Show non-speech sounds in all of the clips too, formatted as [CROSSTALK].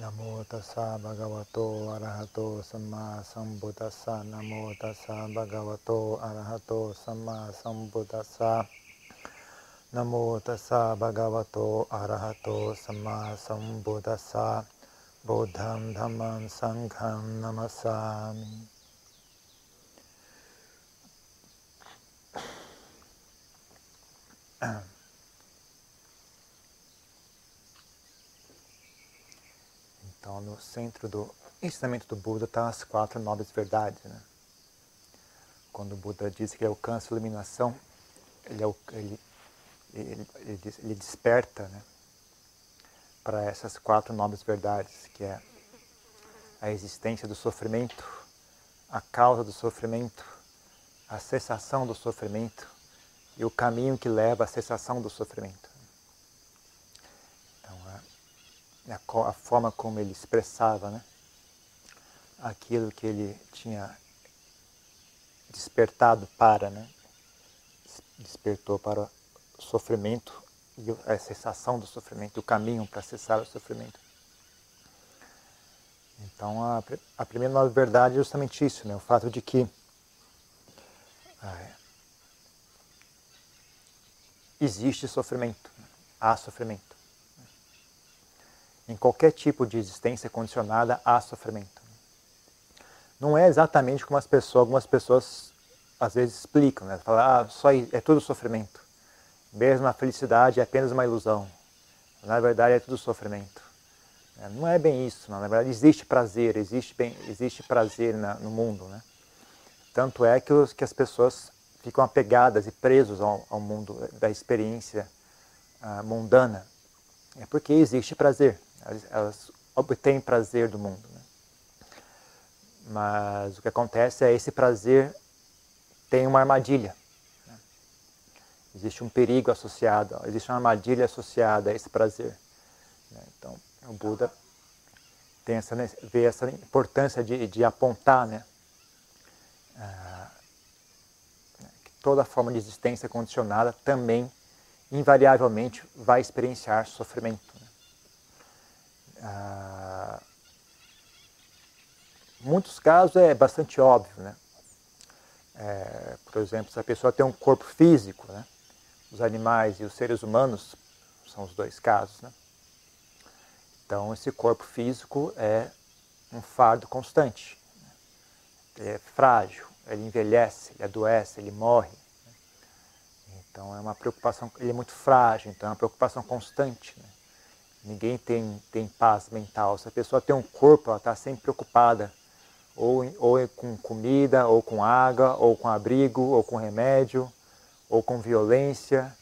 Namo tassa bhagavato arahato samma sambuddhassa. Namo tassa bhagavato arahato samma sambuddhassa. Namo tassa bhagavato arahato samma sambuddhassa. Buddham dhammam sangham namasami. [CLEARS THROAT] Então, no centro do ensinamento do Buda estão as quatro nobres verdades. Né? Quando o Buda diz que ele alcança a iluminação, ele, ele, ele, ele, ele desperta né, para essas quatro nobres verdades, que é a existência do sofrimento, a causa do sofrimento, a cessação do sofrimento e o caminho que leva à cessação do sofrimento. A, forma como ele expressava né, aquilo que ele tinha despertado para, né, despertou para o sofrimento e a cessação do sofrimento, o caminho para cessar o sofrimento. Então, a, a primeira verdade é justamente isso, né, o fato de que é, existe sofrimento, há sofrimento. Em qualquer tipo de existência condicionada há sofrimento. Não é exatamente como as pessoas, algumas pessoas às vezes explicam, né? Falam, ah, só é tudo sofrimento. Mesmo a felicidade é apenas uma ilusão. Na verdade é tudo sofrimento. É, não é bem isso, não. na verdade existe prazer, existe, bem, existe prazer na, no mundo. Né? Tanto é que, os, que as pessoas ficam apegadas e presos ao, ao mundo da experiência uh, mundana. É porque existe prazer elas, elas obtêm prazer do mundo. Né? Mas o que acontece é esse prazer tem uma armadilha. Né? Existe um perigo associado, existe uma armadilha associada a esse prazer. Né? Então, o Buda tem essa, vê essa importância de, de apontar né? Ah, que toda forma de existência condicionada também, invariavelmente, vai experienciar sofrimento. Ah, muitos casos é bastante óbvio, né? É, por exemplo, se a pessoa tem um corpo físico, né? os animais e os seres humanos são os dois casos, né? Então, esse corpo físico é um fardo constante. Né? Ele é frágil, ele envelhece, ele adoece, ele morre. Né? Então, é uma preocupação, ele é muito frágil, então é uma preocupação constante. Né? Ninguém tem, tem paz mental. Se a pessoa tem um corpo, ela está sempre preocupada. Ou, ou com comida, ou com água, ou com abrigo, ou com remédio, ou com violência.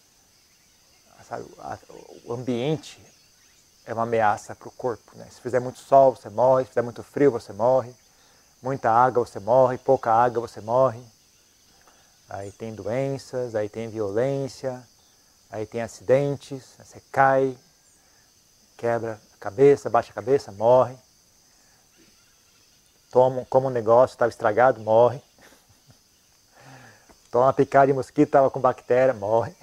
Sabe, o ambiente é uma ameaça para o corpo. Né? Se fizer muito sol, você morre. Se fizer muito frio, você morre. Muita água, você morre. Pouca água, você morre. Aí tem doenças, aí tem violência, aí tem acidentes, você cai, quebra a cabeça, baixa a cabeça, morre. Toma, como um negócio, estava estragado, morre. [LAUGHS] Toma uma picada de mosquito, estava com bactéria, morre.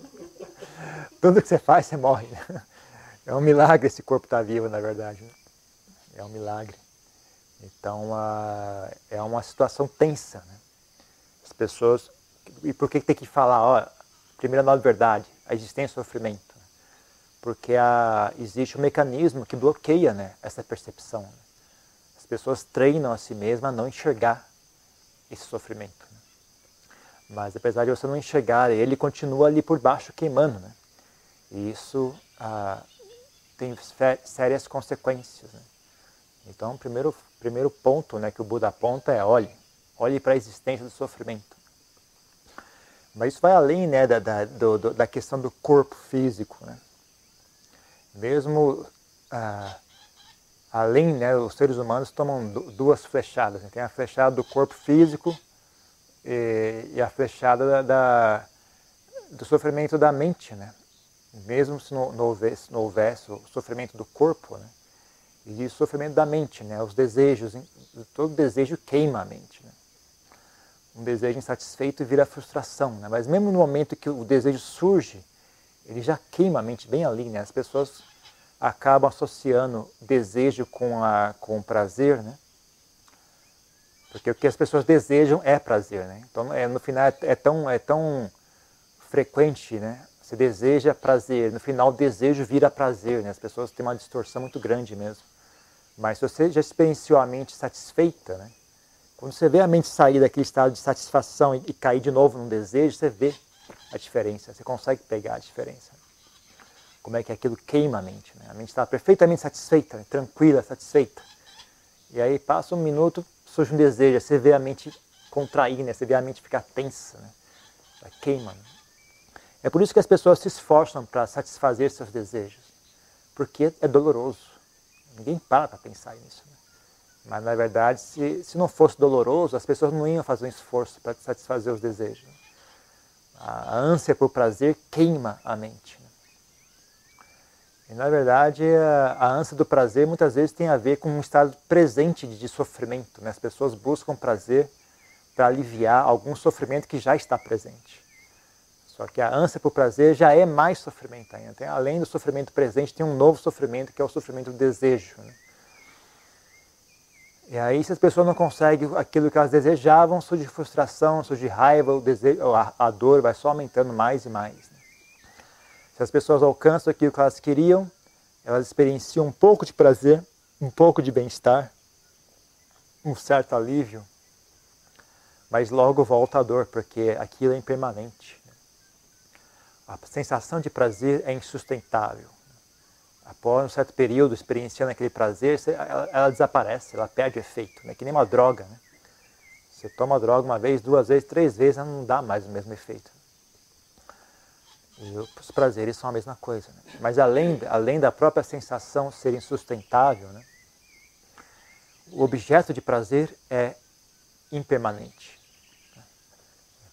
[LAUGHS] Tudo que você faz, você morre. [LAUGHS] É um milagre esse corpo estar tá vivo, na verdade. Né? É um milagre. Então, é uma situação tensa. Né? As pessoas... E por que tem que falar? Ó, primeira nova verdade, a existência do sofrimento porque existe um mecanismo que bloqueia né, essa percepção. Né? As pessoas treinam a si mesmas a não enxergar esse sofrimento. Né? Mas apesar de você não enxergar, ele continua ali por baixo queimando. Né? E isso ah, tem sérias consequências. Né? Então, o primeiro, primeiro ponto né, que o Buda aponta é olhe, olhe para a existência do sofrimento. Mas isso vai além né, da, da, do, da questão do corpo físico. Né? Mesmo ah, além, né, os seres humanos tomam duas flechadas. Né? Tem a flechada do corpo físico e, e a flechada da, da, do sofrimento da mente, né? Mesmo se não, não, houvesse, não houvesse o sofrimento do corpo, né? E o sofrimento da mente, né? Os desejos, todo desejo queima a mente, né? Um desejo insatisfeito vira frustração, né? Mas mesmo no momento que o desejo surge, ele já queima a mente bem ali, né? As pessoas acabam associando desejo com, a, com prazer, né? Porque o que as pessoas desejam é prazer, né? Então, é, no final, é, é tão, é tão frequente, né? Você deseja prazer, no final, desejo vira prazer, né? As pessoas têm uma distorção muito grande mesmo. Mas se você já experienciou a mente satisfeita, né? Quando você vê a mente sair daquele estado de satisfação e, e cair de novo num desejo, você vê a diferença, você consegue pegar a diferença. Como é que aquilo queima a mente. Né? A mente está perfeitamente satisfeita, né? tranquila, satisfeita. E aí passa um minuto, surge um desejo, você vê a mente contrair, né? você vê a mente ficar tensa, né? Ela queima. Né? É por isso que as pessoas se esforçam para satisfazer seus desejos, porque é doloroso. Ninguém para para pensar nisso. Né? Mas, na verdade, se, se não fosse doloroso, as pessoas não iam fazer um esforço para satisfazer os desejos. A ânsia por prazer queima a mente. Né? E, na verdade, a, ânsia do prazer muitas vezes tem a ver com um estado presente de, de sofrimento. Né? As pessoas buscam prazer para aliviar algum sofrimento que já está presente. Só que a ânsia por prazer já é mais sofrimento ainda. Tem, além do sofrimento presente, tem um novo sofrimento que é o sofrimento do desejo. Né? E aí, se as pessoas não conseguem aquilo que elas desejavam, surge frustração, surge raiva, o desejo, a, a dor vai só aumentando mais e mais. Né? Se as pessoas alcançam aquilo que elas queriam, elas experienciam um pouco de prazer, um pouco de bem-estar, um certo alívio, mas logo volta a dor, porque aquilo é impermanente. A sensação de prazer é insustentável. Após um certo período experienciando aquele prazer, ela, ela desaparece, ela perde efeito, né? que nem uma droga. Né? Você toma a droga uma vez, duas vezes, três vezes, ela não dá mais o mesmo efeito. E os prazeres são a mesma coisa. Né? Mas além, além da própria sensação ser insustentável, né? o objeto de prazer é impermanente.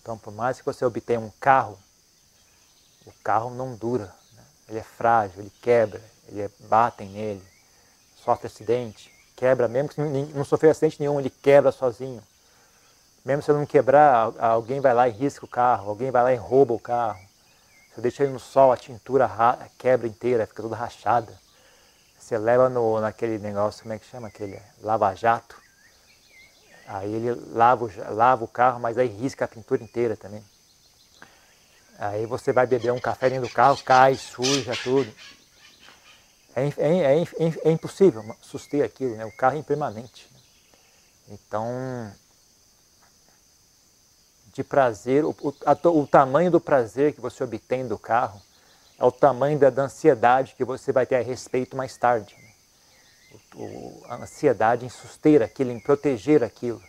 Então, por mais que você obtenha um carro, o carro não dura. Né? Ele é frágil, ele quebra, ele é, batem nele, sofre acidente, quebra, mesmo que não sofrer acidente nenhum, ele quebra sozinho. Mesmo se ele não quebrar, alguém vai lá e risca o carro, alguém vai lá e rouba o carro. Você deixa ele no sol, a tintura quebra inteira, fica toda rachada. Você leva no, naquele negócio, como é que chama? Aquele lava-jato. Aí ele lava, lava o carro, mas aí risca a pintura inteira também. Aí você vai beber um café dentro do carro, cai, suja tudo. É, é, é, é impossível suster aquilo, né? o carro é impermanente. Então, de prazer, o, o, o, tamanho do prazer que você obtém do carro é o tamanho da, da ansiedade que você vai ter a respeito mais tarde. Né? O, a ansiedade em suster aquilo, em proteger aquilo,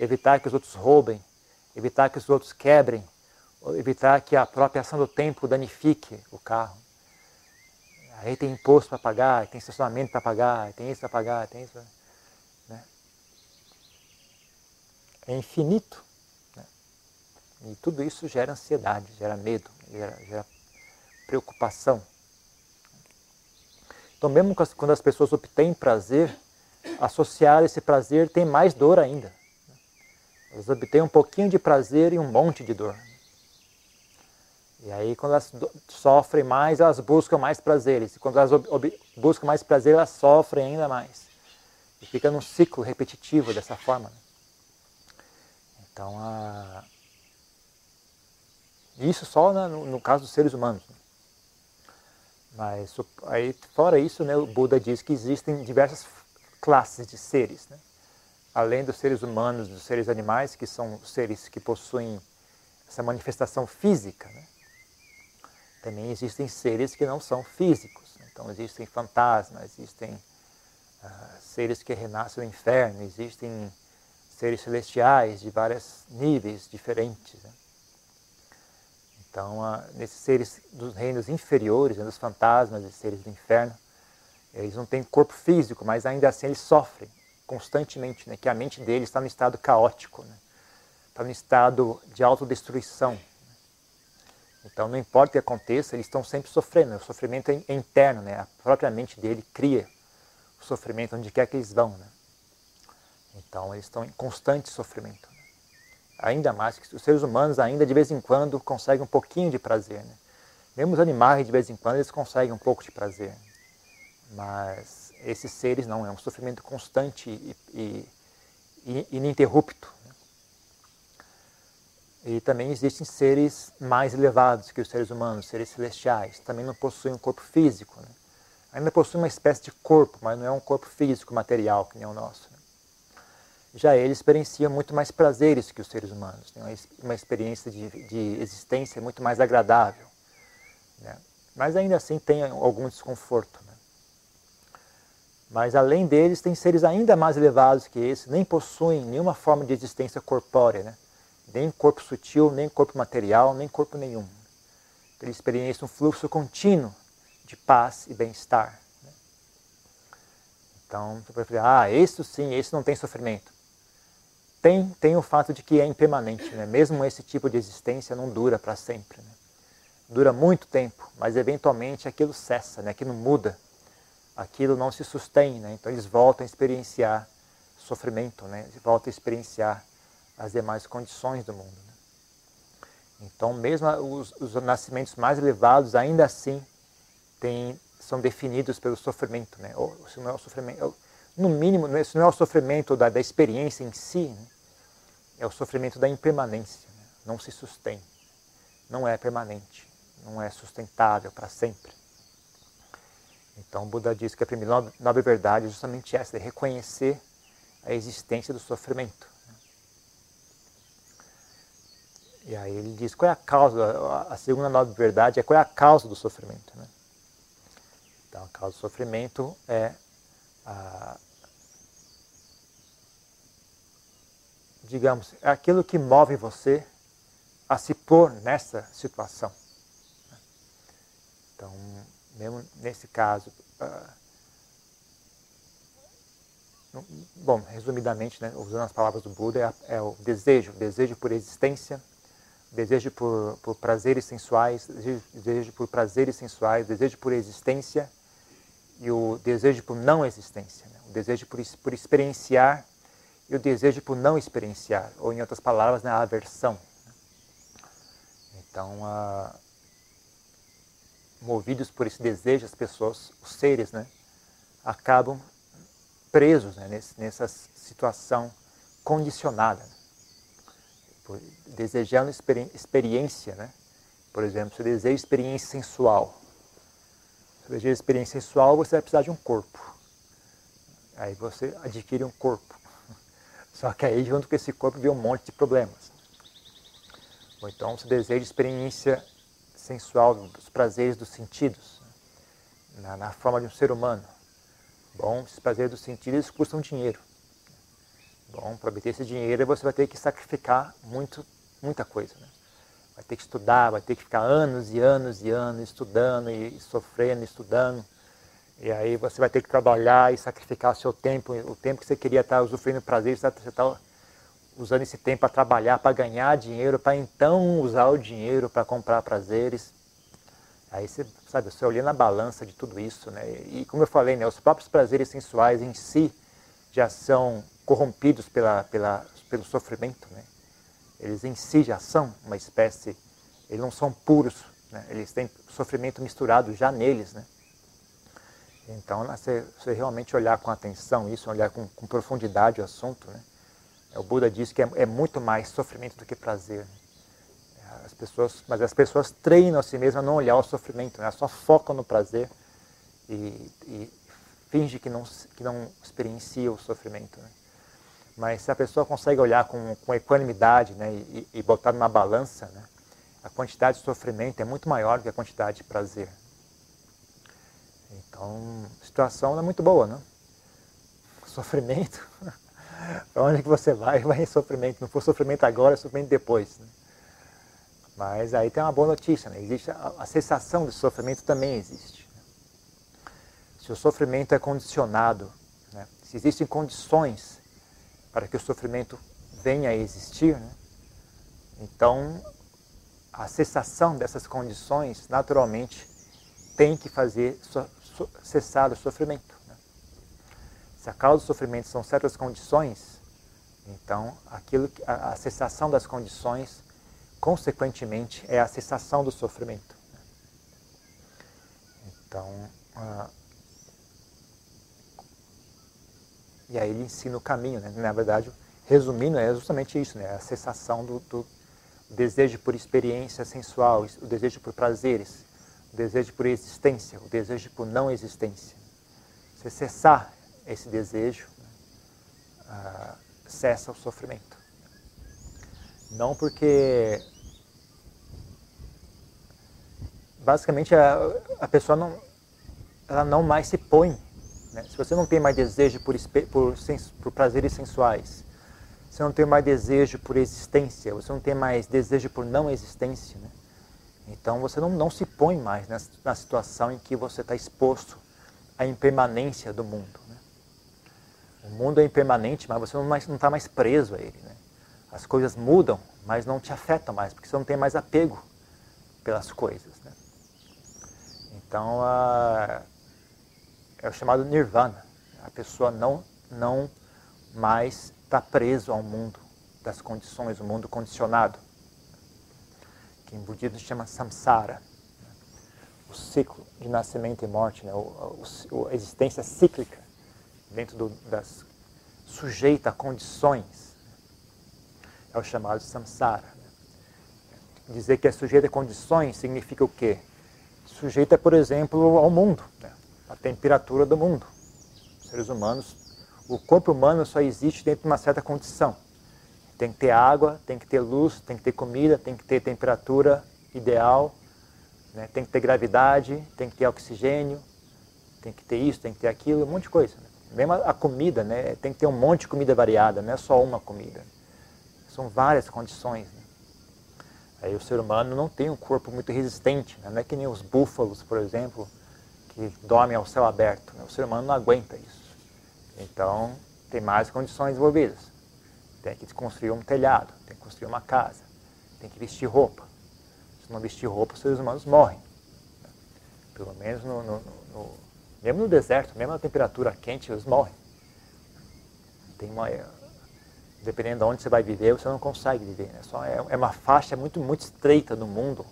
evitar que os outros roubem, evitar que os outros quebrem, evitar que a própria ação do tempo danifique o carro. Aí tem imposto para pagar, tem estacionamento para pagar, tem isso para pagar, tem isso. Né? É infinito. E tudo isso gera ansiedade, gera medo, gera, gera preocupação. Então, mesmo quando as pessoas obtêm prazer, associar esse prazer tem mais dor ainda. Elas obtêm um pouquinho de prazer e um monte de dor. E aí, quando elas sofrem mais, elas buscam mais prazeres. E quando elas buscam mais prazer, elas sofrem ainda mais. E fica num ciclo repetitivo dessa forma. Né? Então, a, isso só né, no, no, caso dos seres humanos. Né? Mas aí, fora isso, né, o Buda diz que existem diversas classes de seres. Né? Além dos seres humanos, dos seres animais, que são seres que possuem essa manifestação física. Né? Também existem seres que não são físicos. Então existem fantasmas, existem uh, seres que renascem no inferno, existem seres celestiais de vários níveis diferentes. Né? Então, nesses seres dos reinos inferiores, né, dos fantasmas e seres do inferno, eles não têm corpo físico, mas ainda assim eles sofrem constantemente, né, que a mente deles está no estado caótico, né, está no estado de autodestruição. Então, não importa o que aconteça, eles estão sempre sofrendo. O sofrimento é interno, né, a própria mente dele cria o sofrimento onde quer que eles vão. Né. Então, eles estão em constante sofrimento ainda mais que os seres humanos ainda de vez em quando conseguem um pouquinho de prazer. Né? Mesmo os animais de vez em quando eles conseguem um pouco de prazer. Mas esses seres não, é um sofrimento constante e, e, e ininterrupto. E também existem seres mais elevados que os seres humanos, seres celestiais, também não possuem um corpo físico. Né? Ainda possuem uma espécie de corpo, mas não é um corpo físico, material, que nem o nosso. Né? Já eles experienciam muito mais prazeres que os seres humanos, né? uma experiência de, de existência muito mais agradável. Né? Mas ainda assim tem algum desconforto. Né? Mas além deles, tem seres ainda mais elevados que esses, nem possuem nenhuma forma de existência corpórea, né? Nem corpo sutil, nem corpo material, nem corpo nenhum. Eles experienciam um fluxo contínuo de paz e bem-estar. Né? Então, você pode falar, ah, esse sim, esse não tem sofrimento. Tem, tem o fato de que é impermanente, né? mesmo esse tipo de existência não dura para sempre. Né? Dura muito tempo, mas eventualmente aquilo cessa, né? aquilo muda aquilo não se sustém, né? então eles voltam a experienciar sofrimento, né? eles voltam a experienciar as demais condições do mundo. Né? Então, mesmo os, os, nascimentos mais elevados, ainda assim, tem, são definidos pelo sofrimento. Né? Ou, se não é o sofrimento, no mínimo, se não é o sofrimento da, da experiência em si, né? é o sofrimento da impermanência. Né? Não se sustém, não é permanente, não é sustentável para sempre. Então, o Buda diz que a primeira nobre verdade é justamente essa, é reconhecer a existência do sofrimento. E aí ele diz qual é a causa, a segunda nobre verdade é qual é a causa do sofrimento. Né? Então, a causa do sofrimento é a, digamos, é aquilo que move você a se pôr nessa situação. Então, mesmo nesse caso. Uh, bom, resumidamente, né, usando as palavras do Buda, é, é, o desejo, desejo por existência, desejo por, por prazeres sensuais, desejo, por prazeres sensuais, desejo por existência e o desejo por não existência, né, o desejo por, por experienciar e o desejo por não experienciar, ou em outras palavras, né, a aversão. Então, uh, movidos por esse desejo, as pessoas, os seres, né, acabam presos né, nesse, nessa situação condicionada, desejando experi experiência, né? Por exemplo, se deseja experiência sensual, se experiência sensual, você vai precisar de um corpo. Aí você adquire um corpo. [LAUGHS] Só que aí, junto com esse corpo, vem um monte de problemas. Ou então, se deseja experiência sensual, dos prazeres dos sentidos, na, na forma de um ser humano. Bom, esses prazeres dos sentidos custam dinheiro. Bom, para obter esse dinheiro você vai ter que sacrificar muito, muita coisa. Né? Vai ter que estudar, vai ter que ficar anos e anos e anos estudando e sofrendo, estudando. E aí você vai ter que trabalhar e sacrificar seu tempo, o tempo que você queria estar usufruindo prazer, você está usando esse tempo para trabalhar, para ganhar dinheiro, para então usar o dinheiro para comprar prazeres. Aí você, sabe, você olhando a balança de tudo isso, né? E como eu falei, né, os próprios prazeres sensuais em si já são corrompidos pela, pela, pelo sofrimento, né? Eles em si já são uma espécie, eles não são puros, né? Eles têm sofrimento misturado já neles, né? Então, você, você realmente olhar com atenção isso, olhar com, com profundidade o assunto, né? É, o Buda diz que é, é muito mais sofrimento do que prazer. As pessoas, mas as pessoas treinam a si mesmas a não olhar o sofrimento, né? só focam no prazer e, e finge que não, que não experiencia o sofrimento. Né? Mas se a pessoa consegue olhar com, com equanimidade né? e, e botar numa balança, né? a quantidade de sofrimento é muito maior do que a quantidade de prazer. Então, a situação não é muito boa? Né? [LAUGHS] Sofrimento [LAUGHS] para onde que você vai, vai em sofrimento. Não for sofrimento agora, é sofrimento depois. Né? Mas aí tem uma boa notícia, né? existe a, a cessação do sofrimento também existe. Se o sofrimento é condicionado, né? se existem condições para que o sofrimento venha a existir, né? então a cessação dessas condições naturalmente tem que fazer so, so, cessar o sofrimento. Se a causa do sofrimento são certas condições, então aquilo que, a, a cessação das condições, consequentemente, é a cessação do sofrimento. Então, E aí ele ensina o caminho, né? Na verdade, resumindo, é justamente isso, né? A cessação do, do desejo por experiência sensual, o desejo por prazeres, o desejo por existência, o desejo por não existência. Você cessar esse desejo, uh, cessa o sofrimento. Não porque. Basicamente, a, a pessoa não, ela não mais se põe. Né? Se você não tem mais desejo por, por, por prazeres sensuais, você não tem mais desejo por existência, você não tem mais desejo por não existência. Né? Então você não, não se põe mais na, na situação em que você está exposto à impermanência do mundo. Né? O mundo é impermanente, mas você não está mais preso a ele. Né? As coisas mudam, mas não te afetam mais, porque você não tem mais apego pelas coisas. Né? Então é o chamado nirvana. A pessoa não, não mais está preso ao mundo das condições, o mundo condicionado, que em budismo chama samsara, o ciclo de nascimento e morte, né? o, o, a existência cíclica dentro do, das sujeita a condições, é o chamado samsara. Dizer que é sujeita a condições significa o quê? Sujeita, por exemplo, ao mundo, né? A temperatura do mundo. Os seres humanos o corpo humano só existe dentro de uma certa condição. Tem que ter água, tem que ter luz, tem que ter comida, tem que ter temperatura ideal, né? tem que ter gravidade, tem que ter oxigênio, tem que ter isso, tem que ter aquilo, um monte de coisa. Né? Mesmo a comida, né? tem que ter um monte de comida variada, não é só uma comida. São várias condições. Né? Aí o ser humano não tem um corpo muito resistente, né? não é que nem os búfalos, por exemplo, que dormem ao céu aberto. Né? O ser humano não aguenta isso. Então, tem mais condições envolvidas. Tem que construir um telhado, tem que construir uma casa, tem que vestir roupa. Se não vestir roupa, os seres humanos morrem. Pelo menos no, no, no, mesmo no deserto, mesmo na temperatura quente, eles morrem. Tem uma, dependendo de onde você vai viver, você não consegue viver. Né? Só é, é, uma faixa muito, muito estreita no mundo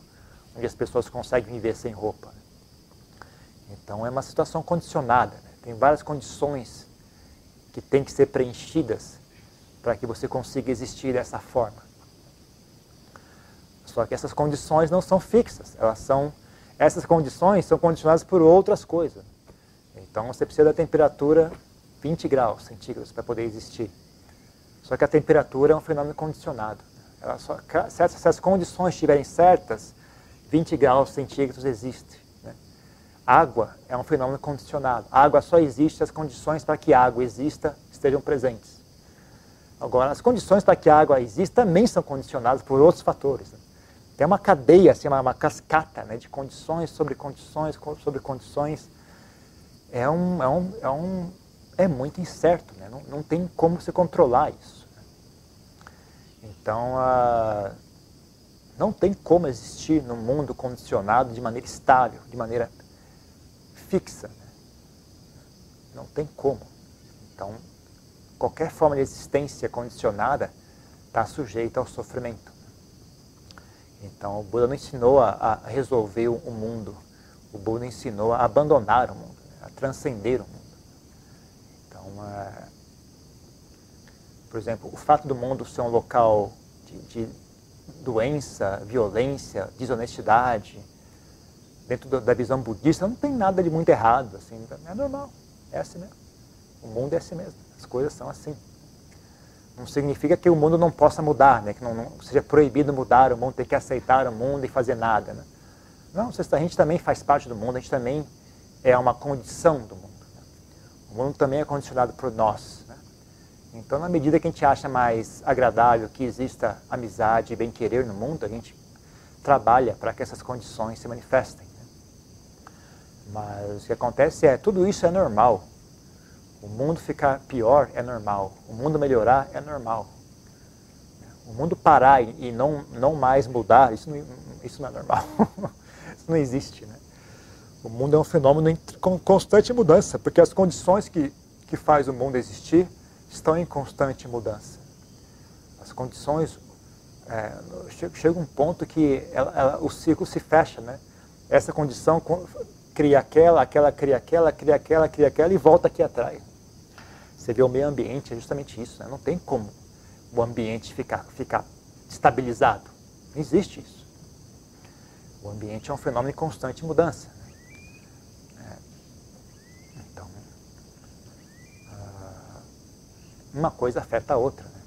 onde as pessoas conseguem viver sem roupa. Então é uma situação condicionada. Né? Tem várias condições que têm que ser preenchidas para que você consiga existir dessa forma. Só que essas condições não são fixas, elas são essas condições são condicionadas por outras coisas. Então você precisa da temperatura 20 graus centígrados para poder existir. Só que a temperatura é um fenômeno condicionado. Só, se essas condições estiverem certas, 20 graus centígrados existe. Água é um fenômeno condicionado. A água só existe as condições para que a água exista estejam presentes. Agora, as condições para que a água exista também são condicionadas por outros fatores. Né? Tem uma cadeia, assim, uma, uma cascata né, de condições sobre condições sobre condições. É, um, é, um, é, um, é muito incerto, né? não, não tem como se controlar isso. Então, não tem como existir num mundo condicionado de maneira estável, de maneira fixa. Né? Não tem como. Então, qualquer forma de existência condicionada está sujeita ao sofrimento. Então, o Buda não ensinou a, a resolver o mundo. O Buda ensinou a abandonar o mundo, a transcender o mundo. Então, é, por exemplo, o fato do mundo ser um local de, de doença, violência, desonestidade, dentro da visão budista, não tem nada de muito errado. Assim, é normal, é assim mesmo. O mundo é assim mesmo, as coisas são assim. Não significa que o mundo não possa mudar, né? que não, não seja proibido mudar o mundo, ter que aceitar o mundo e fazer nada. Né? Não, a gente também faz parte do mundo, a gente também é uma condição do mundo. Né? O mundo também é condicionado por nós. Né? Então, na medida que a gente acha mais agradável que exista amizade e bem-querer no mundo, a gente trabalha para que essas condições se manifestem. Mas o que acontece é, tudo isso é normal. O mundo ficar pior é normal. O mundo melhorar é normal. O mundo parar e não, não mais mudar, isso não, isso não é normal. [LAUGHS] isso não existe. Né? O mundo é um fenômeno em constante mudança, porque as condições que, que faz o mundo existir estão em constante mudança. As condições... É, chega um ponto que ela, ela, o ciclo se fecha. Né? Essa condição cria aquela, aquela cria aquela, cria aquela, cria aquela e volta aqui atrás. Você vê o meio ambiente, é justamente isso. Né? Não tem como o ambiente ficar, ficar estabilizado. Não existe isso. O ambiente é um fenômeno em constante mudança. É. Então, ah, uma coisa afeta a outra. Né?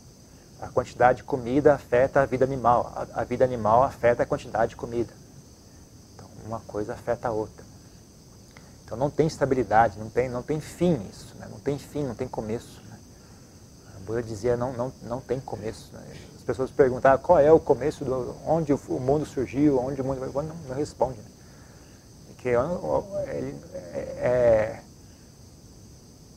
A quantidade de comida afeta a vida animal. A vida animal afeta a quantidade de comida. Então, uma coisa afeta a outra. Então não tem estabilidade, não tem, não tem fim isso, né? não tem fim, não tem começo. Né? A Buda dizia não, não, não tem começo. Né? As pessoas perguntavam qual é o começo, do, onde o mundo surgiu, onde o mundo... Não, não responde. Né? Porque ele, é, é,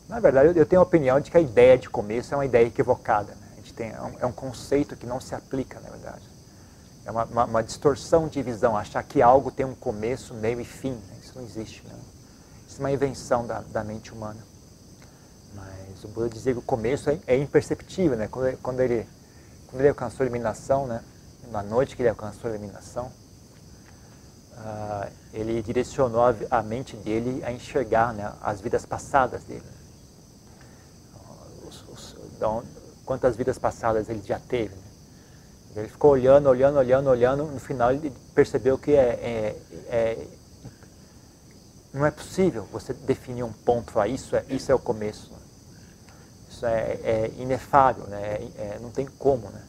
na verdade, eu tenho a opinião de que a ideia de começo é uma ideia equivocada. Né? A gente tem, é, um, é um conceito que não se aplica, na verdade. É uma, uma, uma, distorção de visão, achar que algo tem um começo, meio e fim. Né? Isso não existe. Né? Isso é uma invenção da, da mente humana. Mas o Buda dizia que o começo é, é imperceptível, né? Quando, quando, ele, quando ele alcançou a iluminação, né? Na noite que ele alcançou a iluminação, uh, ele direcionou a, a, mente dele a enxergar né? as vidas passadas dele. Os, os, quantas vidas passadas ele já teve. Né? Ele ficou olhando, olhando, olhando, olhando. No final ele percebeu que é, é, é não é possível você definir um ponto, isso é, isso é o começo. Isso é, é inefável, né? É, é, não tem como. Né?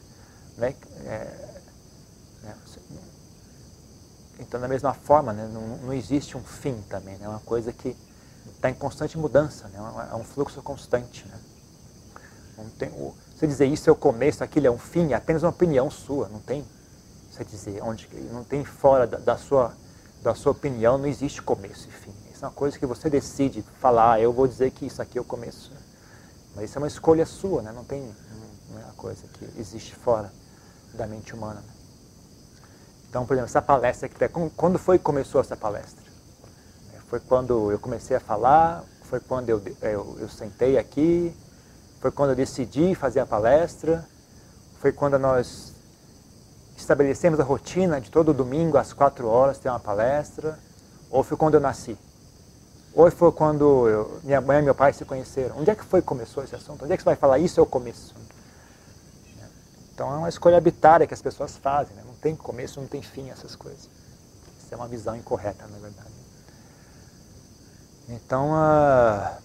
né? né? Então, da mesma forma, né? não, não existe um fim também. Né? É uma coisa que está em constante mudança, né? é um fluxo constante. Né? Não tem, você dizer isso é o começo, aquilo é um fim, é apenas uma opinião sua, não tem. Você dizer, onde, não tem fora da, da sua da sua opinião não existe começo e fim. Isso é uma coisa que você decide falar, ah, eu vou dizer que isso aqui é o começo. Mas isso é uma escolha sua, né? não tem é uma coisa que existe fora da mente humana. Então, por exemplo, essa palestra aqui, quando foi que começou essa palestra? Foi quando eu comecei a falar, foi quando eu, eu, eu sentei aqui, foi quando eu decidi fazer a palestra, foi quando nós estabelecemos a rotina de todo domingo às quatro horas ter uma palestra, ou foi quando eu nasci? Ou foi quando eu, minha mãe e meu pai se conheceram? Onde é que foi que começou esse assunto? Onde é que você vai falar isso é o começo? Então é uma escolha arbitrária que as pessoas fazem, né? não tem começo, não tem fim essas coisas. Isso é uma visão incorreta, na verdade. Então, a...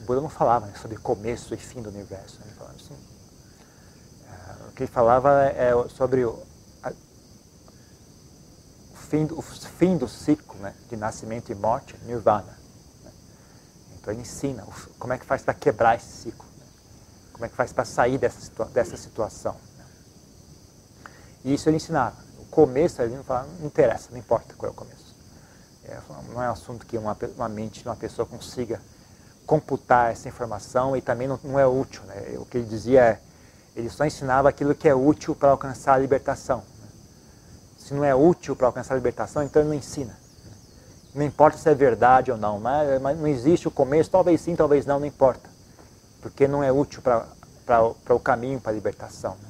o Buda não falava né, sobre começo e fim do universo. Né? Ele falava assim, o que ele falava é sobre o, fim, o fim do ciclo né, de nascimento e morte, nirvana. Né? Então ele ensina como é que faz para quebrar esse ciclo, né? como é que faz para sair dessa, dessa situação. Né? E isso ele ensinava. O começo ele não fala, não interessa, não importa qual é o começo. É, não é um assunto que uma, uma mente uma pessoa consiga computar essa informação e também não, não é útil. Né? O que ele dizia é, ele só ensinava aquilo que é útil para alcançar a libertação se não é útil para alcançar a libertação, então ele não ensina. Não importa se é verdade ou não, mas, mas não existe o começo, talvez sim, talvez não, não importa. Porque não é útil para o caminho para a libertação. Né?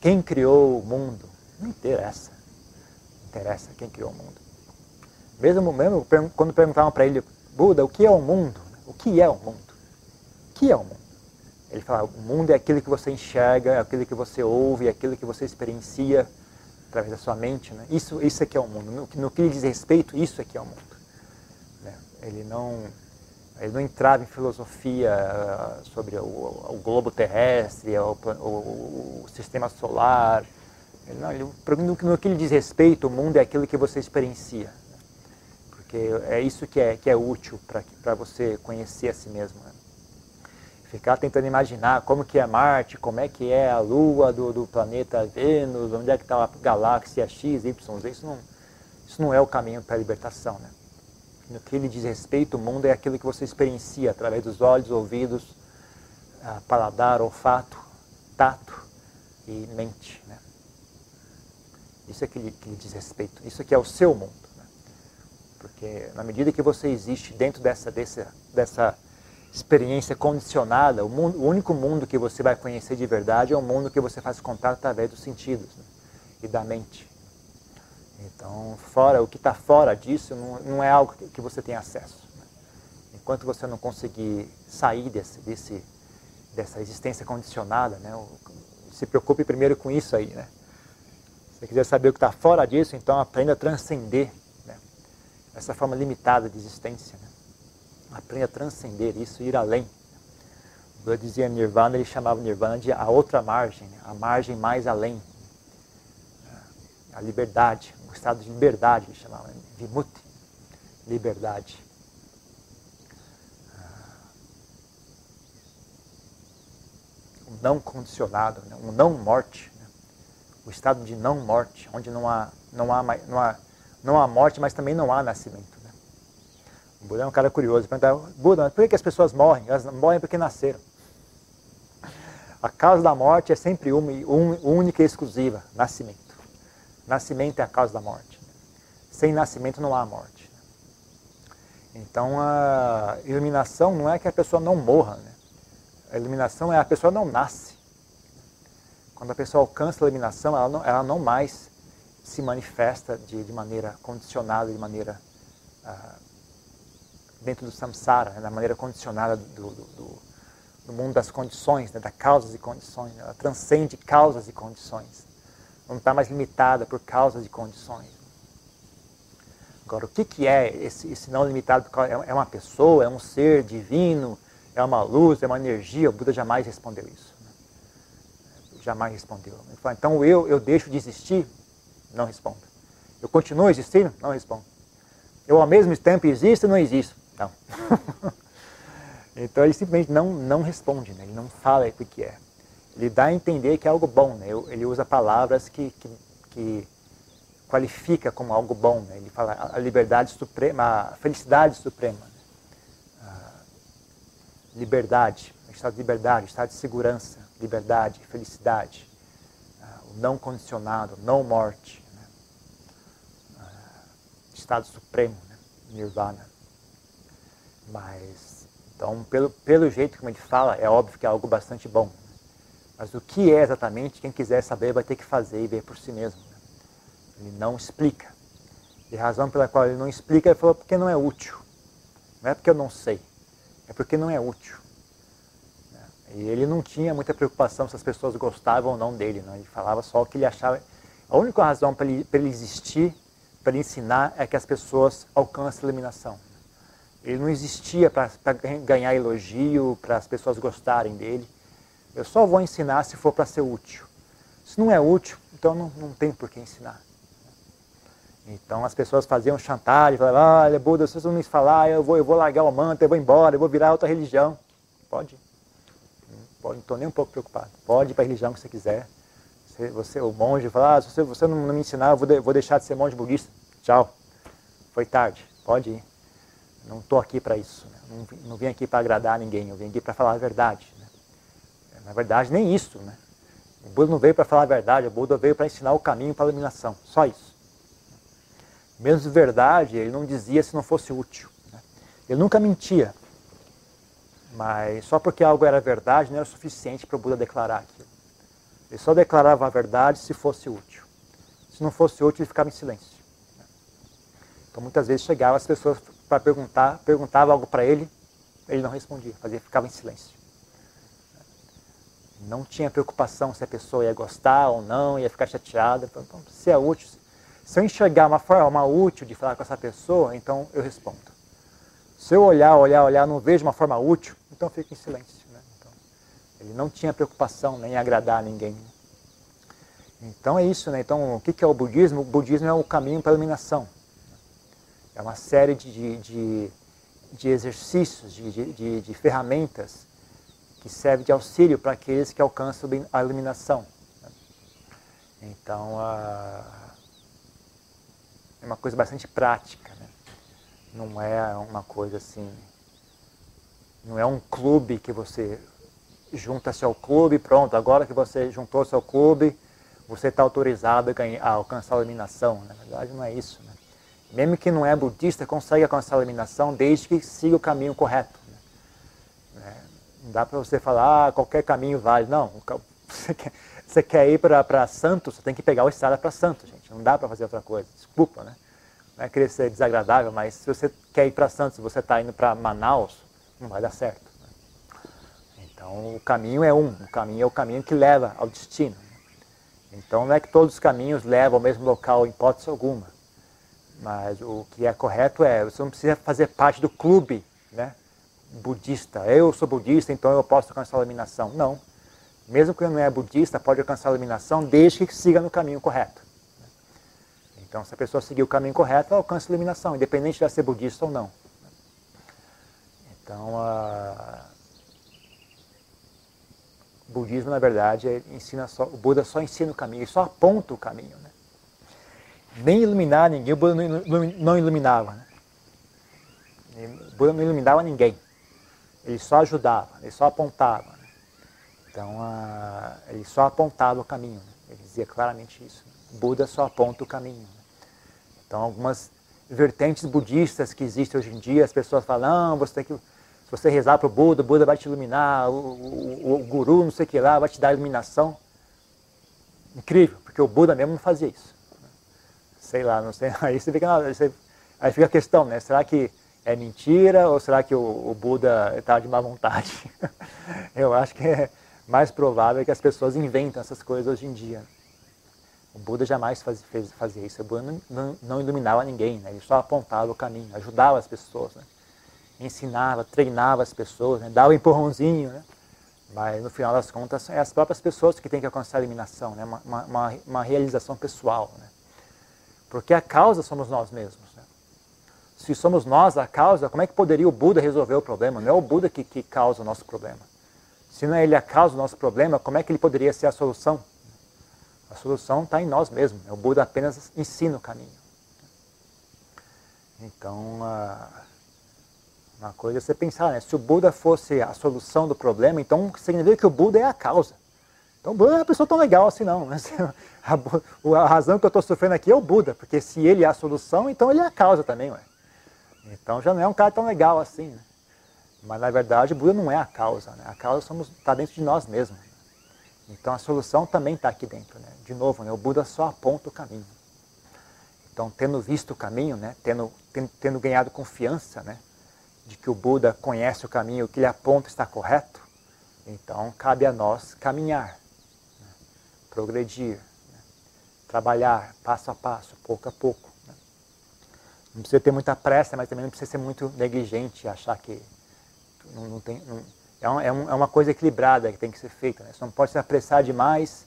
Quem criou o mundo? Não interessa. Não interessa quem criou o mundo. Mesmo, mesmo quando perguntavam para ele, Buda, o que é o mundo? O que é o mundo? O que é o mundo? Ele fala, o mundo é aquilo que você enxerga, é aquilo que você ouve, é aquilo que você experiencia através da sua mente. Né? Isso, isso é que é o mundo. No, no que lhe diz respeito, isso é que é o mundo. Né? Ele, não, ele não entrava em filosofia uh, sobre o, o, globo terrestre, o, o, o sistema solar. Ele, não, ele, no, no que lhe diz respeito, o mundo é aquilo que você experiencia. Né? Porque é isso que é, que é útil para você conhecer a si mesmo. Né? Ficar tentando imaginar como que é Marte, como é que é a Lua do, do planeta Vênus, onde é que está a galáxia X, Y, Z, isso não, isso não é o caminho para a libertação. Né? No que ele diz respeito, o mundo é aquilo que você experiencia através dos olhos, ouvidos, ah, paladar, olfato, tato e mente. Né? Isso é que lhe, que lhe diz respeito, isso aqui é o seu mundo. Né? Porque na medida que você existe dentro dessa, dessa, dessa experiência condicionada, o, mundo, o, único mundo que você vai conhecer de verdade é o mundo que você faz contato através dos sentidos né? e da mente. Então, fora o que está fora disso não, não, é algo que você tem acesso. Né? Enquanto você não conseguir sair desse, desse, dessa existência condicionada, né? Se preocupe primeiro com isso aí, né? Se você quiser saber o que está fora disso, então aprenda a transcender né? essa forma limitada de existência. Né? Aprenda a transcender isso, ir além. O Buda dizia Nirvana, ele chamava Nirvana de a outra margem, né? a margem mais além. A liberdade, o estado de liberdade, ele chamava, né? Vimutti, liberdade. O não condicionado, né? o não morte, o estado de não morte, onde não há, não, há, não, há, não há morte, mas também não há nascimento. O Buda é um cara curioso. Perguntava, Buda, por que as pessoas morrem? Elas morrem porque nasceram. A causa da morte é sempre uma, única e exclusiva, nascimento. Nascimento é a causa da morte. Sem nascimento não há morte. Então a iluminação não é que a pessoa não morra. Né? A iluminação é a pessoa não nasce. Quando a pessoa alcança a iluminação, ela não, ela não mais se manifesta de, de maneira condicionada, de maneira ah, dentro do samsara, né? da maneira condicionada do, do, do no mundo das condições, né, das causas e condições. Ela transcende causas e condições. Não está mais limitada por causas e condições. Agora, o que, que é esse, esse não limitado? É, é uma pessoa, é um ser divino, é uma luz, é uma energia? O Buda jamais respondeu isso. Né? Jamais respondeu. Ele fala, então eu, eu deixo de existir? Não respondo. Eu continuo existindo? Não respondo. Eu ao mesmo tempo existo ou não existo? Não. [LAUGHS] Então ele simplesmente não, não responde, né? ele não fala o que é. Ele dá a entender que é algo bom, né? ele usa palavras que, que, que qualifica como algo bom. Né? Ele fala a liberdade suprema, a felicidade suprema. Né? Liberdade, estado de liberdade, estado de segurança, liberdade, felicidade, o não condicionado, não morte, né? estado supremo, né? nirvana. Mas então, pelo, pelo jeito como ele fala, é óbvio que é algo bastante bom. Mas o que é exatamente, quem quiser saber vai ter que fazer e ver por si mesmo. Ele não explica. E a razão pela qual ele não explica, ele falou porque não é útil. Não é porque eu não sei, é porque não é útil. E ele não tinha muita preocupação se as pessoas gostavam ou não dele. Não? Ele falava só o que ele achava. A única razão para ele, ele existir, para ele ensinar, é que as pessoas alcancem a iluminação. Ele não existia para ganhar elogio, para as pessoas gostarem dele. Eu só vou ensinar se for para ser útil. Se não é útil, então não, não tem por que ensinar. Então as pessoas faziam chantagem, falavam, olha Buda, se você não me falar, eu vou, eu vou largar o manto, eu vou embora, eu vou virar outra religião. Pode. Pode, não estou nem um pouco preocupado. Pode ir para a religião que você quiser. Você, você o monge, fala, ah, se você, você não, não me ensinar, eu vou, de, vou deixar de ser monge budista. Tchau. Foi tarde. Pode ir. Não estou aqui para isso. Né? Não, não vim aqui para agradar ninguém, eu vim aqui para falar a verdade. Né? Na verdade, nem isso. Né? O Buda não veio para falar a verdade, o Buda veio para ensinar o caminho para a iluminação. Só isso. Mesmo de verdade, ele não dizia se não fosse útil. Né? Ele nunca mentia. Mas só porque algo era verdade não era suficiente para o Buda declarar aquilo. Ele só declarava a verdade se fosse útil. Se não fosse útil, ele ficava em silêncio. Então muitas vezes chegavam as pessoas para perguntar, perguntava algo para ele, ele não respondia, fazia, ficava em silêncio. Não tinha preocupação se a pessoa ia gostar ou não, ia ficar chateada. Então, se é útil, se eu enxergar uma forma útil de falar com essa pessoa, então eu respondo. Se eu olhar, olhar, olhar, não vejo uma forma útil, então eu fico em silêncio. Né? Então, ele não tinha preocupação nem em agradar ninguém. Então é isso, né? Então o que é o budismo? O budismo é o caminho para a iluminação. É uma série de, de, de exercícios, de, de, de, ferramentas que servem de auxílio para aqueles que alcançam a iluminação. Então, é uma coisa bastante prática. Né? Não é uma coisa assim. Não é um clube que você junta-se ao clube, pronto, agora que você juntou-se ao clube, você está autorizado a, ganhar, a alcançar a iluminação. Na verdade, não é isso. Né? Mesmo que não é budista, consegue alcançar a iluminação desde que siga o caminho correto. Né? É, não dá para você falar, ah, qualquer caminho vale. Não, [LAUGHS] você quer, você quer ir para Santos, você tem que pegar o estrada para Santos, gente. Não dá para fazer outra coisa. Desculpa, né? Não é querer ser desagradável, mas se você quer ir para Santos e você está indo para Manaus, não vai dar certo. Né? Então o caminho é um, o caminho é o caminho que leva ao destino. Então não é que todos os caminhos levam ao mesmo local em hipótese alguma. Mas o que é correto é, você não precisa fazer parte do clube né, budista. Eu sou budista, então eu posso alcançar a iluminação. Não. Mesmo que não é budista, pode alcançar a iluminação desde que siga no caminho correto. Então, se a pessoa seguir o caminho correto, ela alcança a iluminação, independente de ela ser budista ou não. Então, a... o budismo, na verdade, ensina só, o Buda só ensina o caminho, ele só aponta o caminho. Né? Nem iluminar ninguém, o Buda não iluminava. Né? O Buda não iluminava ninguém. Ele só ajudava, ele só apontava. Né? Então, a... ele só apontava o caminho. Né? Ele dizia claramente isso. O Buda só aponta o caminho. Né? Então, algumas vertentes budistas que existem hoje em dia, as pessoas falam, você tem que, se você rezar para o Buda, o Buda vai te iluminar, o, o, o, guru, não sei o que lá, vai te dar iluminação. Incrível, porque o Buda mesmo não fazia isso. Sei lá, não sei. [LAUGHS] Aí você fica, aí fica a questão, né? Será que é mentira ou será que o, o Buda está de má vontade? [LAUGHS] Eu acho que é mais provável que as pessoas inventam essas coisas hoje em dia. O Buda jamais faz, fez, fazia isso. O Buda não, não, não, iluminava ninguém, né? ele só apontava o caminho, ajudava as pessoas, né? ensinava, treinava as pessoas, né? dava um empurrãozinho. Né? Mas no final das contas, é as próprias pessoas que têm que alcançar a iluminação, né? uma, uma, uma realização pessoal. Né? Porque a causa somos nós mesmos. Né? Se somos nós a causa, como é que poderia o Buda resolver o problema? Não é o Buda que, que causa o nosso problema. Se não é ele a causa do nosso problema, como é que ele poderia ser a solução? A solução está em nós mesmos. O Buda apenas ensina o caminho. Então, uma coisa é você pensar, né? se o Buda fosse a solução do problema, então significa que o Buda é a causa. Então Buda não é uma pessoa tão legal assim não. Né? [LAUGHS] A, a razão que eu estou sofrendo aqui é o Buda, porque se ele é a solução, então ele é a causa também. Ué. Então já não é um cara tão legal assim. Né? Mas na verdade o Buda não é a causa. Né? A causa está dentro de nós mesmos. Então a solução também está aqui dentro. Né? De novo, né? o Buda só aponta o caminho. Então, tendo visto o caminho, né? tendo, tendo, tendo ganhado confiança né? de que o Buda conhece o caminho, que ele aponta está correto, então cabe a nós caminhar? Progredir, né? trabalhar passo a passo, pouco a pouco. Né? Não precisa ter muita pressa, mas também não precisa ser muito negligente, achar que não, não tem. Não, é, é, um, é uma coisa equilibrada que tem que ser feita. Né? Você não pode se apressar demais,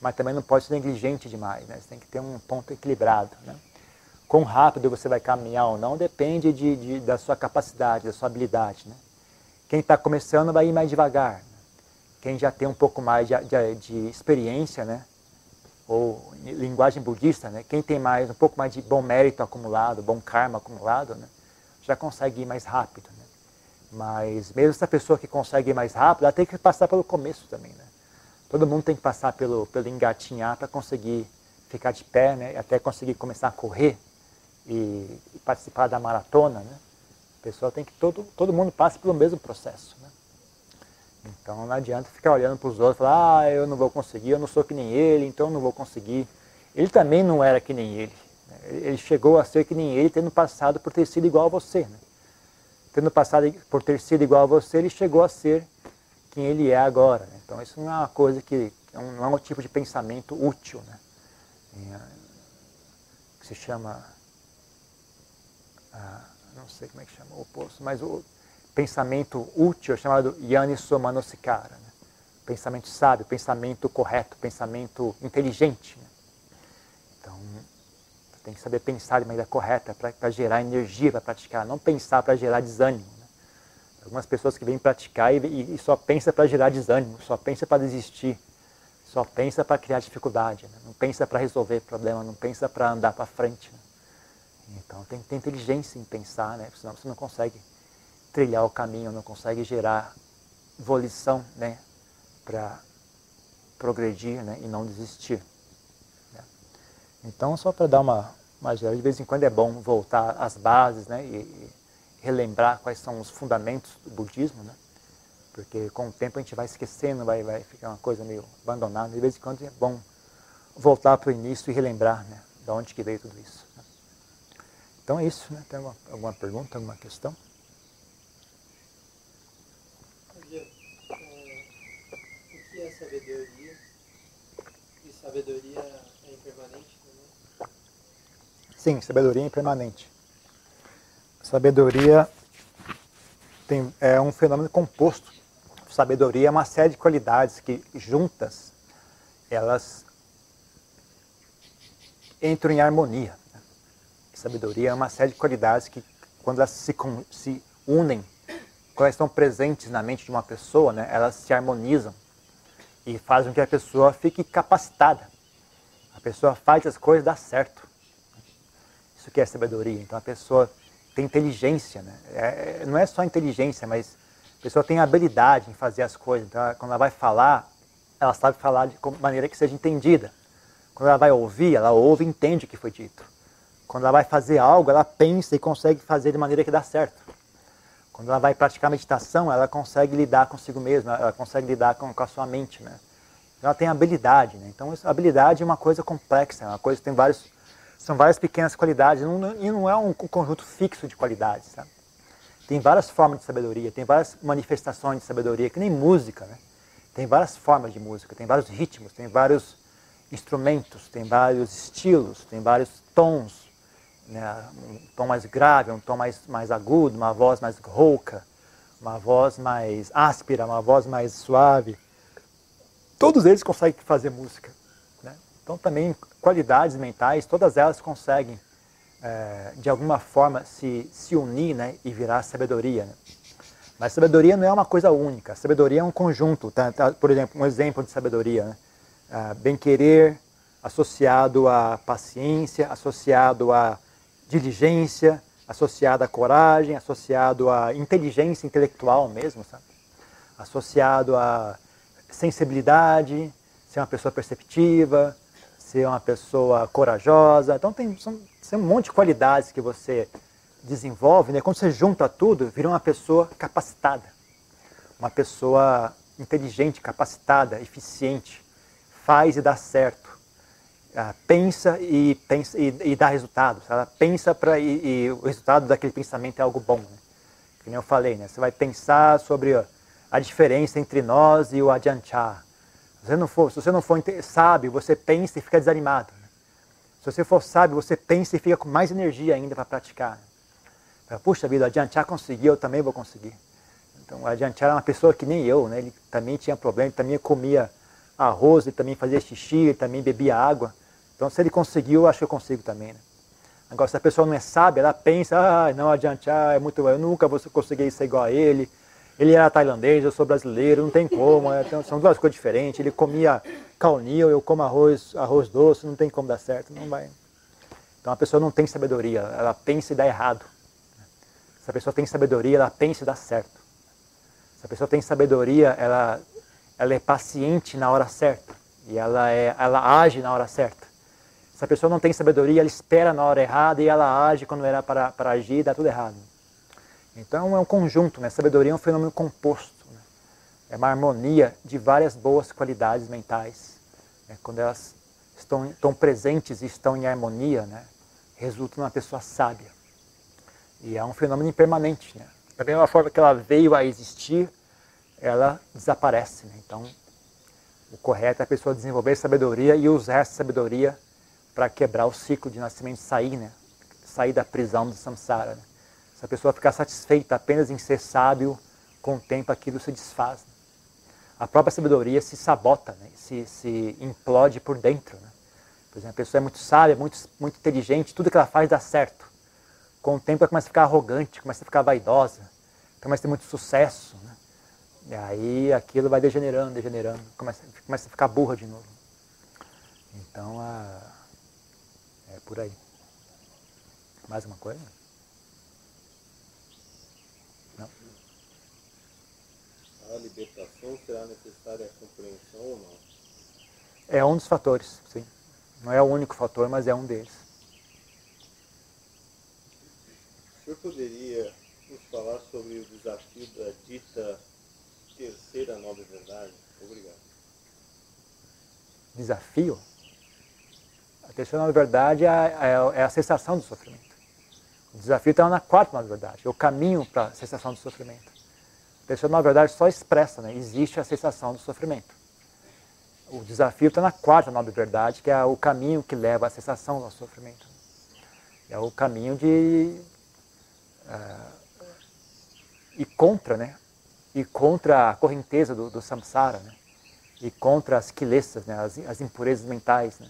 mas também não pode ser negligente demais. Né? Você tem que ter um ponto equilibrado. Né? Quão rápido você vai caminhar ou não depende de, de da sua capacidade, da sua habilidade. Né? Quem está começando vai ir mais devagar. Quem já tem um pouco mais de, de, de experiência, né? ou linguagem budista, né? quem tem mais um pouco mais de bom mérito acumulado, bom karma acumulado, né? já consegue ir mais rápido. Né? Mas mesmo essa pessoa que consegue ir mais rápido, ela tem que passar pelo começo também, né? Todo mundo tem que passar pelo, pelo engatinhar para conseguir ficar de pé, né? Até conseguir começar a correr e, e, participar da maratona, né? A pessoa tem que todo todo mundo passa pelo mesmo processo, né? Então não adianta ficar olhando para os outros e falar, ah, eu não vou conseguir, eu não sou que nem ele, então eu não vou conseguir. Ele também não era que nem ele. Né? Ele chegou a ser que nem ele, tendo passado por ter sido igual a você, né? tendo passado por ter sido igual a você, ele chegou a ser quem ele é agora. Né? Então isso não é uma coisa que é não é um tipo de pensamento útil, né? É, que se chama, ah, não sei como é que chama o oposto, mas o pensamento útil é chamado Yaniso Manosikara, né? pensamento sábio, pensamento correto, pensamento inteligente. Né? Então tem que saber pensar de maneira correta para gerar energia para praticar, não pensar para gerar desânimo. Né? Algumas pessoas que vêm praticar e, e só pensa para gerar desânimo, só pensa para desistir, só pensa para criar dificuldade, né? não pensa para resolver problema, não pensa para andar para frente. Né? Então tem que ter inteligência em pensar, né? senão você não consegue trilhar o caminho, não consegue gerar volição né? para progredir né? e não desistir. Então, só para dar uma, uma geral, de vez em quando é bom voltar às bases né, e, e, relembrar quais são os fundamentos do budismo, né? porque com o tempo a gente vai esquecendo, vai, vai ficar uma coisa meio abandonada. De vez em quando é bom voltar para o início e relembrar né, de onde que veio tudo isso. Né? Então é isso. Né? Tem alguma, alguma pergunta, alguma questão? É, sabedoria. E sabedoria é impermanente também? Sim, sabedoria é impermanente. Sabedoria tem, é um fenômeno composto. Sabedoria é uma série de qualidades que juntas elas entram em harmonia. Sabedoria é uma série de qualidades que quando elas se, se unem, quando elas estão presentes na mente de uma pessoa, né, elas se harmonizam e fazem com que a pessoa fique capacitada. A pessoa faz as coisas dar certo. Isso que é sabedoria. Então a pessoa tem inteligência, né? É, não é só inteligência, mas a pessoa tem habilidade em fazer as coisas. Então, quando ela vai falar, ela sabe falar de maneira que seja entendida. Quando ela vai ouvir, ela ouve e entende o que foi dito. Quando ela vai fazer algo, ela pensa e consegue fazer de maneira que dá certo. Quando ela vai praticar meditação, ela consegue lidar consigo mesma, ela consegue lidar com, com a sua mente, né? Ela tem habilidade, né? Então, habilidade é uma coisa complexa, é uma coisa que tem vários são várias pequenas qualidades não, e não é um conjunto fixo de qualidades. Sabe? Tem várias formas de sabedoria, tem várias manifestações de sabedoria, que nem música. Né? Tem várias formas de música, tem vários ritmos, tem vários instrumentos, tem vários estilos, tem vários tons. Né? Um tom mais grave, um tom mais, mais agudo, uma voz mais rouca, uma voz mais áspera, uma voz mais suave. Todos eles conseguem fazer música. Então, também qualidades mentais, todas elas conseguem, é, de alguma forma, se, se unir né, e virar sabedoria. Né? Mas sabedoria não é uma coisa única, sabedoria é um conjunto. Tá, tá, por exemplo, um exemplo de sabedoria: né? ah, bem-querer associado à paciência, associado à diligência, associado à coragem, associado à inteligência intelectual mesmo, sabe? associado à sensibilidade, ser uma pessoa perceptiva, ser uma pessoa corajosa. Então tem, são, são um monte de qualidades que você desenvolve, né? Quando você junta tudo, vira uma pessoa capacitada, uma pessoa inteligente, capacitada, eficiente, faz e dá certo, ah, pensa e pensa e, e dá resultados. Ela pensa para e, e, o resultado daquele pensamento é algo bom. Né? Como eu falei, né? Você vai pensar sobre a diferença entre nós e o adiantar se você não for, se você não for sábio, você pensa e fica desanimado. Né? Se você for sábio, você pensa e fica com mais energia ainda para praticar. Né? Puxa vida, Adiantar conseguiu, eu também vou conseguir. Então, Adiantar era uma pessoa que nem eu, né? ele também tinha problema, ele também comia arroz, ele também fazia xixi, ele também bebia água. Então, se ele conseguiu, acho que eu consigo também. Né? Agora, se a pessoa não é sábia, ela pensa, ah, não, Adiantar é muito, eu nunca vou conseguir ser igual a ele ele era tailandês, eu sou brasileiro, não tem como, é, são duas coisas diferentes. Ele comia caunil, eu como arroz, arroz doce, não tem como dar certo, não vai. Então a pessoa não tem sabedoria, ela pensa e dá errado. Se a pessoa tem sabedoria, ela pensa e dá certo. Se a pessoa tem sabedoria, ela, ela é paciente na hora certa e ela, é, ela age na hora certa. Se a pessoa não tem sabedoria, ela espera na hora errada e ela age quando era para, para agir dá tudo errado. Então é um conjunto, né? Sabedoria é um fenômeno composto. Né? É uma harmonia de várias boas qualidades mentais. Né? Quando elas estão, estão presentes e estão em harmonia, né? resulta numa pessoa sábia. E é um fenômeno impermanente. Né? Da mesma forma que ela veio a existir, ela desaparece. Né? Então, o correto é a pessoa desenvolver sabedoria e usar essa sabedoria para quebrar o ciclo de nascimento sair, né? sair da prisão do samsara. Né? Se a pessoa ficar satisfeita apenas em ser sábio, com o tempo aquilo se desfaz. Né? A própria sabedoria se sabota, né? se, se implode por dentro. Né? Por exemplo, a pessoa é muito sábia, muito, muito inteligente, tudo que ela faz dá certo. Com o tempo ela começa a ficar arrogante, começa a ficar vaidosa, começa a ter muito sucesso. Né? E aí aquilo vai degenerando, degenerando, começa, começa a ficar burra de novo. Então, a... por aí. Mais uma coisa? a libertação será necessária a compreensão ou não? É um dos fatores, sim. Não é o único fator, mas é um deles. O senhor poderia nos falar sobre o desafio da dita terceira nova verdade? Obrigado. Desafio? A terceira nova verdade é a, é a cessação do sofrimento. O desafio está na quarta nova verdade, é o caminho para a cessação do sofrimento. A pessoa, na verdade, só expressa, né? existe a sensação do sofrimento. o desafio está na quarta nobre verdade, que é o caminho que leva à cessação do sofrimento. É o caminho de uh, ir contra, né? E contra a correnteza do, do samsara, né? E contra as quilessas, né? As, as, impurezas mentais, né?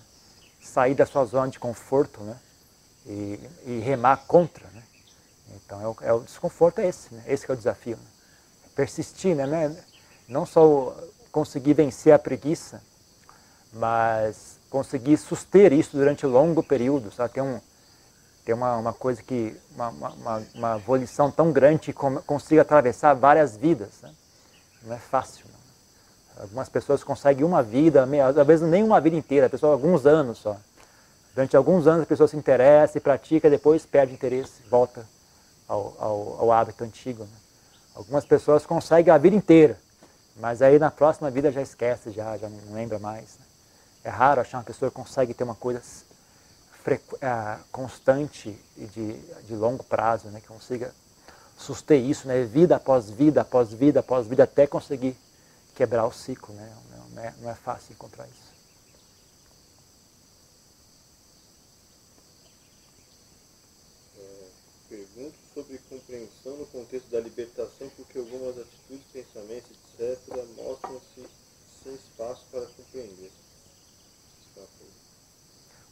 Sair da sua zona de conforto, né? E, e remar contra, né? Então é o, é o, desconforto é esse, né? Esse é o desafio. Né? Persistir, né? Não só conseguir vencer a preguiça, mas conseguir suster isso durante longo período, sabe? Tem, um, tem uma, uma coisa que, uma, uma, uma volição tão grande que consiga atravessar várias vidas, né? não é fácil. Não. Algumas pessoas conseguem uma vida, às vezes nem uma vida inteira, a pessoa alguns anos só. Durante alguns anos a pessoa se interessa e pratica, depois perde interesse, volta ao, ao, ao hábito antigo. Né? Algumas pessoas conseguem a vida inteira, mas aí na próxima vida já esquece, já, já não lembra mais. Né? É raro achar uma pessoa que consegue ter uma coisa é, constante e de, de longo prazo, né? que consiga suster isso, né? vida após vida, após vida, após vida, até conseguir quebrar o ciclo. Né? Não, é, não é fácil encontrar isso. É, pergunto sobre compreensão no contexto da libertação, porque algumas atitudes, pensamentos, etc., mostram-se sem espaço para compreender.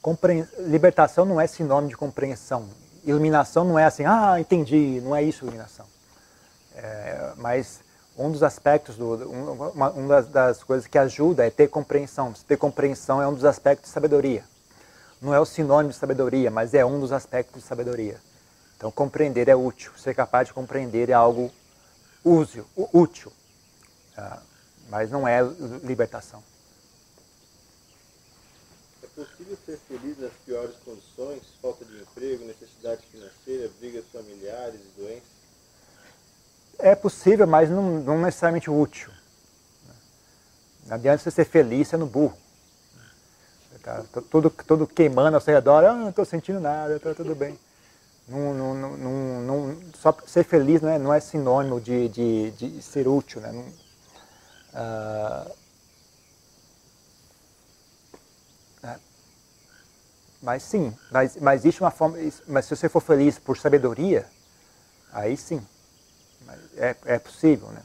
Compre... Libertação não é sinônimo de compreensão. Iluminação não é assim, ah, entendi, não é isso iluminação. É, mas um dos aspectos, do, uma, uma das, das, coisas que ajuda é ter compreensão. Ter compreensão é um dos aspectos de sabedoria. Não é o sinônimo de sabedoria, mas é um dos aspectos de sabedoria. Então, compreender é útil. Ser capaz de compreender é algo útil, útil ah, mas não é libertação possível ser feliz nas piores condições, falta de emprego, necessidade financeira, brigas familiares, doenças? É possível, mas não, não necessariamente útil. Não adianta você ser feliz sendo burro. Tá tudo, tudo queimando ao seu redor, ah, não estou sentindo nada, está tudo bem. Não, não, não, não, só ser feliz não é, não é sinônimo de, de, de ser útil. Né? Não, uh, Mas sim, mas, mas existe uma forma. Mas se você for feliz por sabedoria, aí sim. É, é possível, né?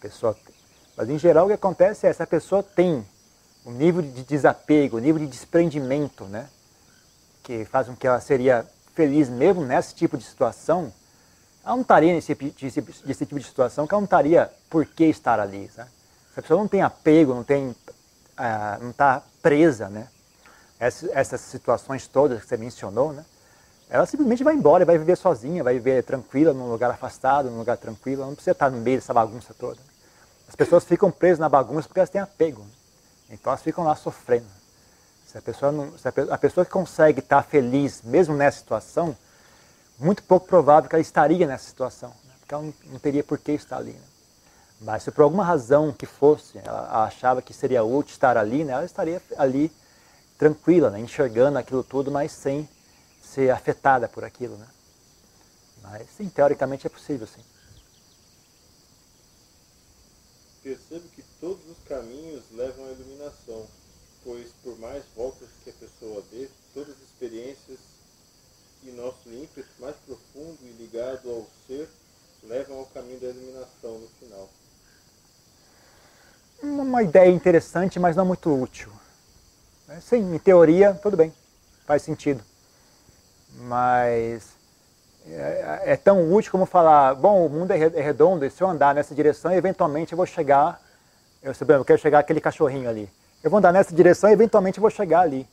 pessoa, mas em geral o que acontece é essa pessoa tem um nível de desapego, um nível de desprendimento, né? Que faz com que ela seria feliz mesmo nesse tipo de situação. Ela não estaria nesse, tipo de situação, que ela não estaria por que estar ali. Né? Se a pessoa não tem apego, não tem, ah, não está presa, né? essas situações todas que você mencionou, né? Ela simplesmente vai embora, vai viver sozinha, vai viver tranquila, num lugar afastado, num lugar tranquilo, não precisa estar no meio dessa bagunça toda. As pessoas ficam presas na bagunça porque elas têm apego. Então elas ficam lá sofrendo. Se a pessoa, não, se a, pessoa que consegue estar feliz, mesmo nessa situação, muito pouco provável que ela estaria nessa situação, né? porque ela não, não, teria por que estar ali. Né? Mas se por alguma razão que fosse, ela achava que seria útil estar ali, né? ela estaria ali tranquila, né? enxergando aquilo tudo, mas sem ser afetada por aquilo. Né? Mas sim, teoricamente é possível, sim. Percebo que todos os caminhos levam à iluminação, pois por mais voltas que a pessoa dê, todas as experiências e nosso ímpeto mais profundo e ligado ao ser levam ao caminho da iluminação no final. Uma ideia interessante, mas não muito útil. É, sim, em teoria, tudo bem, faz sentido. Mas é, é, tão útil como falar, bom, o mundo é, é redondo e se eu andar nessa direção, eventualmente eu vou chegar, eu, eu quero chegar aquele cachorrinho ali. Eu vou andar nessa direção e eventualmente eu vou chegar ali.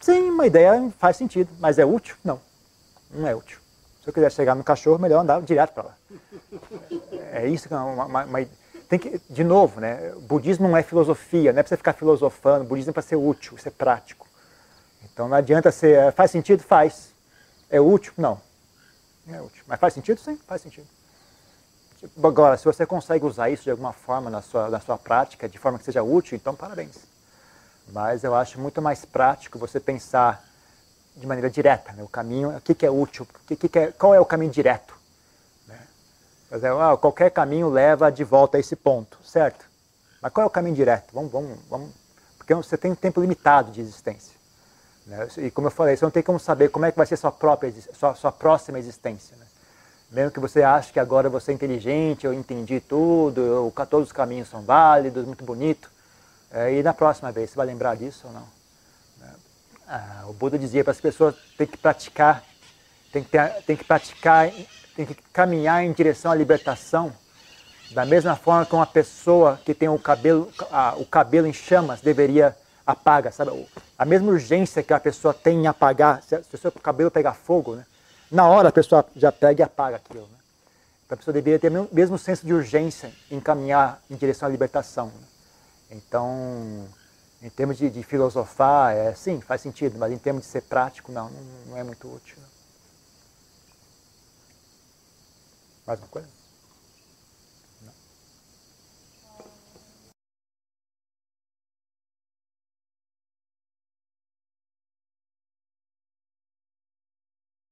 Sim, uma ideia faz sentido, mas é útil? Não, não é útil. Se eu quiser chegar no cachorro, melhor andar direto para lá. É isso que é uma, uma, uma tem que, de novo, né, budismo não é filosofia, não é para você ficar filosofando, budismo é para ser útil, ser prático. Então não adianta ser, é, faz sentido? Faz. É útil? Não. Não é útil. Mas faz sentido? Sim, faz sentido. Agora, se você consegue usar isso de alguma forma na sua, na sua prática, de forma que seja útil, então parabéns. Mas eu acho muito mais prático você pensar de maneira direta, né? o caminho, o que, que é útil, o que, que é, qual é o caminho direto exemplo, ah, qualquer caminho leva de volta a esse ponto, certo? Mas qual é o caminho direto? Vamos, vamos, vamos tem, você tem um tempo limitado de existência. Né? E como eu falei, você não tem como saber como é que vai ser sua própria, sua, sua próxima existência. Né? Mesmo que você ache que agora você é inteligente, eu entendi tudo, eu, todos os caminhos são válidos, muito bonito. É, e na próxima vez, você vai lembrar disso ou não? Né? Ah, o Buda dizia para as pessoas tem que praticar, tem que, ter, tem que praticar, tem que caminhar em direção à libertação, da mesma forma que uma pessoa que tem o cabelo, o cabelo em chamas deveria apagar, sabe? A mesma urgência que a pessoa tem em apagar, se, o seu cabelo pegar fogo, né? na hora a pessoa já pega e apaga aquilo. Né? Então a pessoa deveria ter o mesmo senso de urgência em caminhar em direção à libertação. Né? Então, em termos de, de, filosofar, é, sim, faz sentido, mas em termos de ser prático, não, não é muito útil. Mais uma coisa?